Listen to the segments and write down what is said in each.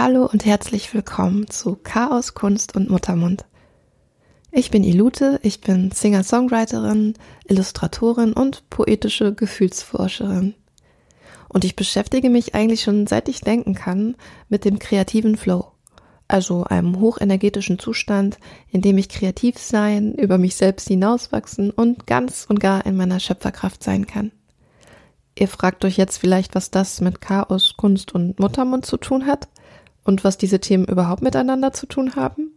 Hallo und herzlich willkommen zu Chaos, Kunst und Muttermund. Ich bin Ilute, ich bin Singer-Songwriterin, Illustratorin und poetische Gefühlsforscherin. Und ich beschäftige mich eigentlich schon seit ich denken kann mit dem kreativen Flow, also einem hochenergetischen Zustand, in dem ich kreativ sein, über mich selbst hinauswachsen und ganz und gar in meiner Schöpferkraft sein kann. Ihr fragt euch jetzt vielleicht, was das mit Chaos, Kunst und Muttermund zu tun hat und was diese Themen überhaupt miteinander zu tun haben.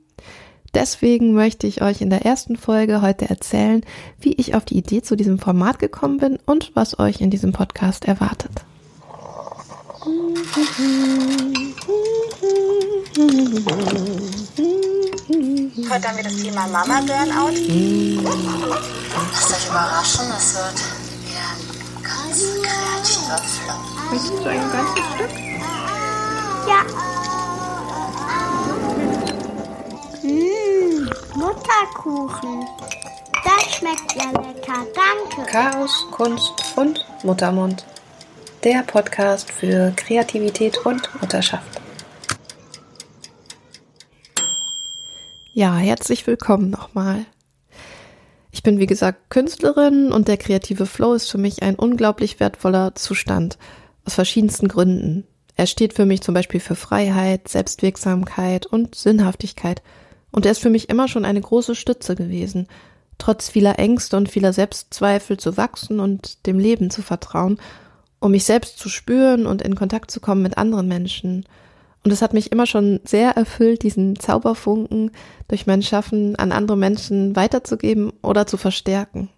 Deswegen möchte ich euch in der ersten Folge heute erzählen, wie ich auf die Idee zu diesem Format gekommen bin und was euch in diesem Podcast erwartet. Heute haben wir das Thema Mama Burnout. Lasst euch überraschen, es wird wieder ein ganz kreativer Flow. Möchtest du ein ganzes Stück? Ja. Mutterkuchen. Das schmeckt ja lecker, danke. Chaos, Kunst und Muttermund. Der Podcast für Kreativität und Mutterschaft. Ja, herzlich willkommen nochmal. Ich bin wie gesagt Künstlerin und der kreative Flow ist für mich ein unglaublich wertvoller Zustand. Aus verschiedensten Gründen. Er steht für mich zum Beispiel für Freiheit, Selbstwirksamkeit und Sinnhaftigkeit. Und er ist für mich immer schon eine große Stütze gewesen, trotz vieler Ängste und vieler Selbstzweifel zu wachsen und dem Leben zu vertrauen, um mich selbst zu spüren und in Kontakt zu kommen mit anderen Menschen. Und es hat mich immer schon sehr erfüllt, diesen Zauberfunken durch mein Schaffen an andere Menschen weiterzugeben oder zu verstärken.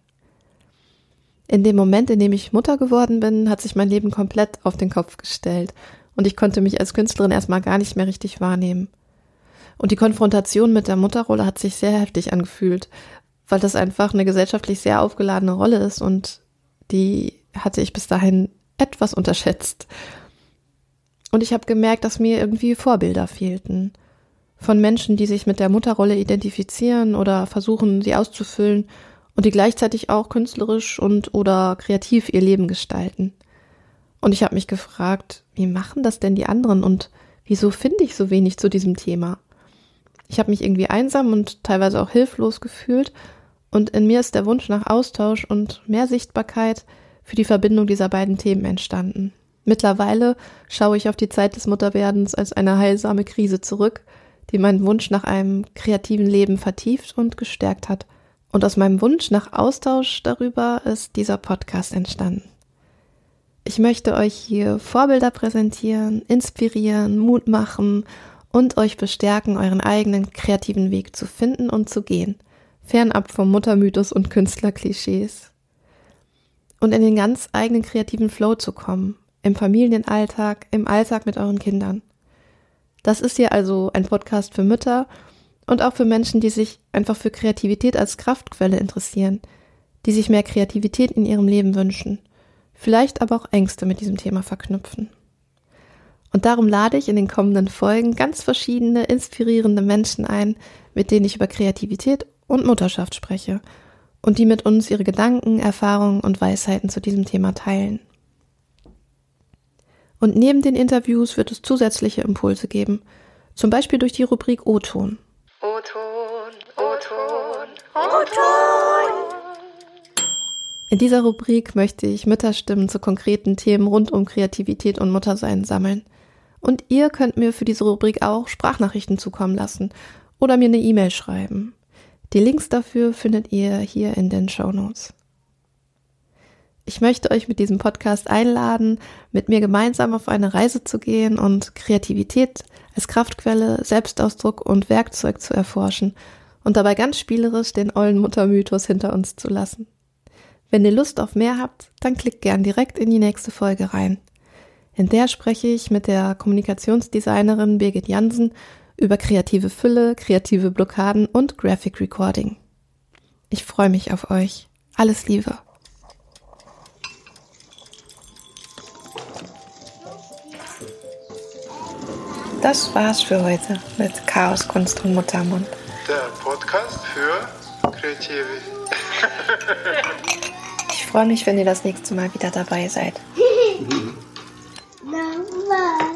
In dem Moment, in dem ich Mutter geworden bin, hat sich mein Leben komplett auf den Kopf gestellt und ich konnte mich als Künstlerin erstmal gar nicht mehr richtig wahrnehmen. Und die Konfrontation mit der Mutterrolle hat sich sehr heftig angefühlt, weil das einfach eine gesellschaftlich sehr aufgeladene Rolle ist und die hatte ich bis dahin etwas unterschätzt. Und ich habe gemerkt, dass mir irgendwie Vorbilder fehlten. Von Menschen, die sich mit der Mutterrolle identifizieren oder versuchen, sie auszufüllen und die gleichzeitig auch künstlerisch und oder kreativ ihr Leben gestalten. Und ich habe mich gefragt, wie machen das denn die anderen und wieso finde ich so wenig zu diesem Thema? Ich habe mich irgendwie einsam und teilweise auch hilflos gefühlt und in mir ist der Wunsch nach Austausch und mehr Sichtbarkeit für die Verbindung dieser beiden Themen entstanden. Mittlerweile schaue ich auf die Zeit des Mutterwerdens als eine heilsame Krise zurück, die meinen Wunsch nach einem kreativen Leben vertieft und gestärkt hat. Und aus meinem Wunsch nach Austausch darüber ist dieser Podcast entstanden. Ich möchte euch hier Vorbilder präsentieren, inspirieren, Mut machen und euch bestärken, euren eigenen kreativen Weg zu finden und zu gehen, fernab vom Muttermythos und Künstlerklischees. Und in den ganz eigenen kreativen Flow zu kommen, im Familienalltag, im Alltag mit euren Kindern. Das ist hier also ein Podcast für Mütter und auch für Menschen, die sich einfach für Kreativität als Kraftquelle interessieren, die sich mehr Kreativität in ihrem Leben wünschen, vielleicht aber auch Ängste mit diesem Thema verknüpfen. Und darum lade ich in den kommenden Folgen ganz verschiedene inspirierende Menschen ein, mit denen ich über Kreativität und Mutterschaft spreche und die mit uns ihre Gedanken, Erfahrungen und Weisheiten zu diesem Thema teilen. Und neben den Interviews wird es zusätzliche Impulse geben, zum Beispiel durch die Rubrik O-Ton. O-Ton, O-Ton, O-Ton. In dieser Rubrik möchte ich Mütterstimmen zu konkreten Themen rund um Kreativität und Muttersein sammeln. Und ihr könnt mir für diese Rubrik auch Sprachnachrichten zukommen lassen oder mir eine E-Mail schreiben. Die Links dafür findet ihr hier in den Show Notes. Ich möchte euch mit diesem Podcast einladen, mit mir gemeinsam auf eine Reise zu gehen und Kreativität als Kraftquelle, Selbstausdruck und Werkzeug zu erforschen und dabei ganz spielerisch den ollen Muttermythos hinter uns zu lassen. Wenn ihr Lust auf mehr habt, dann klickt gern direkt in die nächste Folge rein. In der spreche ich mit der Kommunikationsdesignerin Birgit Jansen über kreative Fülle, kreative Blockaden und Graphic Recording. Ich freue mich auf euch. Alles Liebe. Das war's für heute mit Chaos, Kunst und Muttermund. Der Podcast für Kreative. Ich freue mich, wenn ihr das nächste Mal wieder dabei seid. Bye.